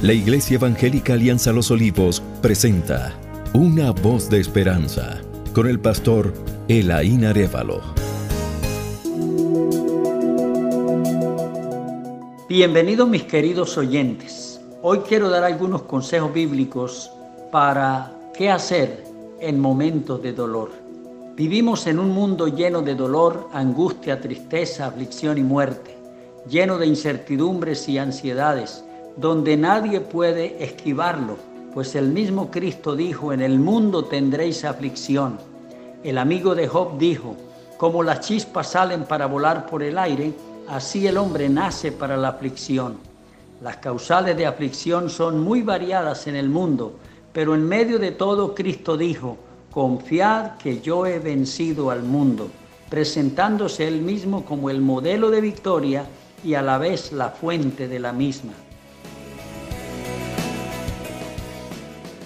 La Iglesia Evangélica Alianza Los Olivos presenta Una voz de esperanza con el pastor Elaín Arevalo. Bienvenidos mis queridos oyentes. Hoy quiero dar algunos consejos bíblicos para qué hacer en momentos de dolor. Vivimos en un mundo lleno de dolor, angustia, tristeza, aflicción y muerte, lleno de incertidumbres y ansiedades donde nadie puede esquivarlo, pues el mismo Cristo dijo, en el mundo tendréis aflicción. El amigo de Job dijo, como las chispas salen para volar por el aire, así el hombre nace para la aflicción. Las causales de aflicción son muy variadas en el mundo, pero en medio de todo Cristo dijo, confiad que yo he vencido al mundo, presentándose él mismo como el modelo de victoria y a la vez la fuente de la misma.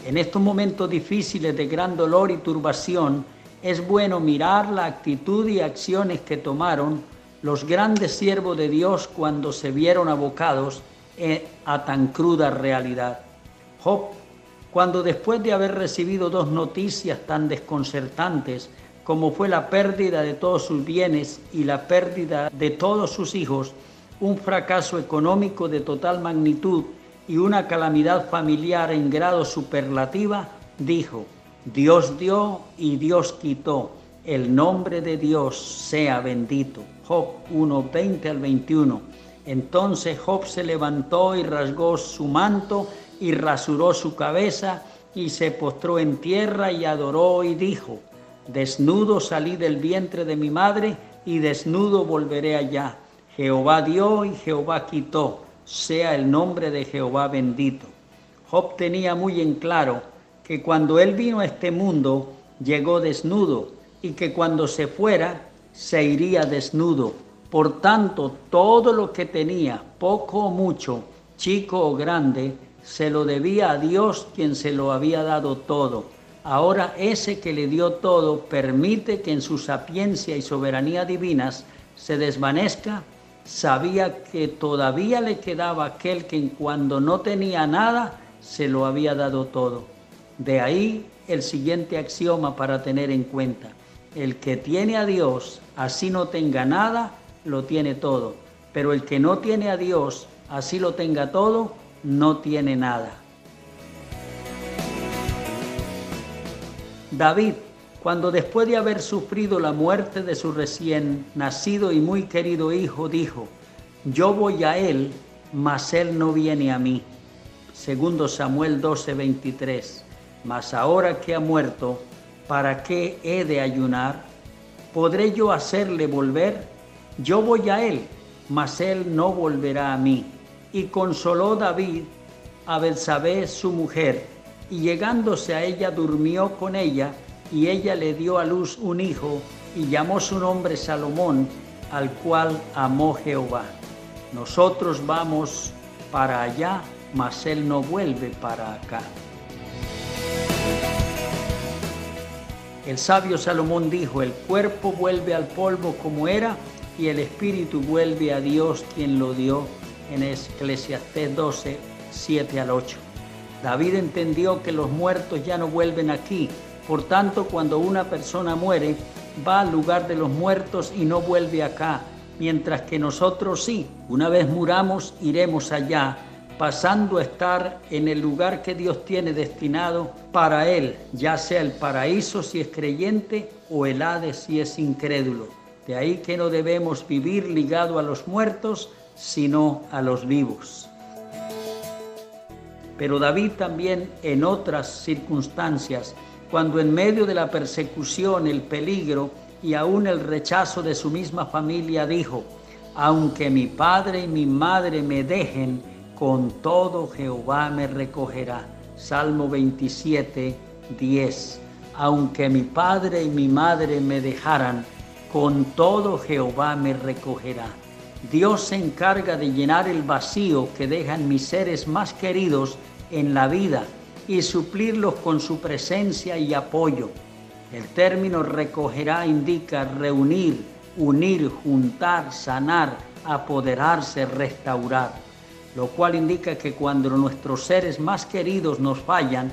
En estos momentos difíciles de gran dolor y turbación, es bueno mirar la actitud y acciones que tomaron los grandes siervos de Dios cuando se vieron abocados eh, a tan cruda realidad. Job, cuando después de haber recibido dos noticias tan desconcertantes como fue la pérdida de todos sus bienes y la pérdida de todos sus hijos, un fracaso económico de total magnitud y una calamidad familiar en grado superlativa, dijo, Dios dio y Dios quitó, el nombre de Dios sea bendito. Job 1, 20 al 21. Entonces Job se levantó y rasgó su manto y rasuró su cabeza y se postró en tierra y adoró y dijo, Desnudo salí del vientre de mi madre y desnudo volveré allá. Jehová dio y Jehová quitó sea el nombre de Jehová bendito. Job tenía muy en claro que cuando él vino a este mundo llegó desnudo y que cuando se fuera se iría desnudo. Por tanto, todo lo que tenía, poco o mucho, chico o grande, se lo debía a Dios quien se lo había dado todo. Ahora ese que le dio todo permite que en su sapiencia y soberanía divinas se desvanezca sabía que todavía le quedaba aquel que cuando no tenía nada se lo había dado todo. De ahí el siguiente axioma para tener en cuenta. El que tiene a Dios, así no tenga nada, lo tiene todo. Pero el que no tiene a Dios, así lo tenga todo, no tiene nada. David cuando después de haber sufrido la muerte de su recién nacido y muy querido hijo, dijo, yo voy a él, mas él no viene a mí. Segundo Samuel 12, 23. Mas ahora que ha muerto, ¿para qué he de ayunar? ¿Podré yo hacerle volver? Yo voy a él, mas él no volverá a mí. Y consoló David a Belsabé su mujer, y llegándose a ella durmió con ella, y ella le dio a luz un hijo y llamó su nombre Salomón, al cual amó Jehová. Nosotros vamos para allá, mas él no vuelve para acá. El sabio Salomón dijo, el cuerpo vuelve al polvo como era y el espíritu vuelve a Dios quien lo dio en Eclesiastés 12, 7 al 8. David entendió que los muertos ya no vuelven aquí, por tanto, cuando una persona muere, va al lugar de los muertos y no vuelve acá, mientras que nosotros sí, una vez muramos, iremos allá, pasando a estar en el lugar que Dios tiene destinado para él, ya sea el paraíso si es creyente o el Hades si es incrédulo. De ahí que no debemos vivir ligado a los muertos, sino a los vivos. Pero David también en otras circunstancias cuando en medio de la persecución, el peligro y aún el rechazo de su misma familia dijo, aunque mi padre y mi madre me dejen, con todo Jehová me recogerá. Salmo 27, 10. Aunque mi padre y mi madre me dejaran, con todo Jehová me recogerá. Dios se encarga de llenar el vacío que dejan mis seres más queridos en la vida y suplirlos con su presencia y apoyo. El término recogerá indica reunir, unir, juntar, sanar, apoderarse, restaurar. lo cual indica que cuando nuestros seres más queridos nos fallan,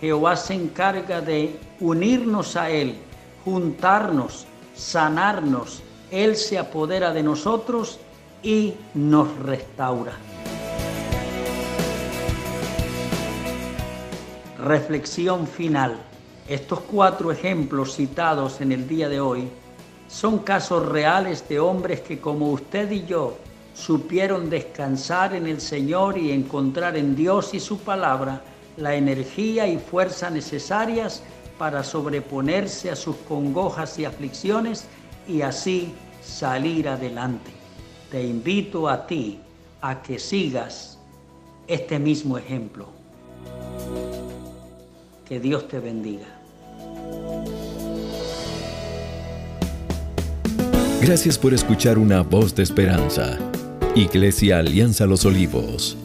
Jehová se encarga de unirnos a Él, juntarnos, sanarnos. Él se apodera de nosotros y nos restaura. Reflexión final. Estos cuatro ejemplos citados en el día de hoy son casos reales de hombres que como usted y yo supieron descansar en el Señor y encontrar en Dios y su palabra la energía y fuerza necesarias para sobreponerse a sus congojas y aflicciones y así salir adelante. Te invito a ti a que sigas este mismo ejemplo. Que Dios te bendiga. Gracias por escuchar una voz de esperanza. Iglesia Alianza Los Olivos.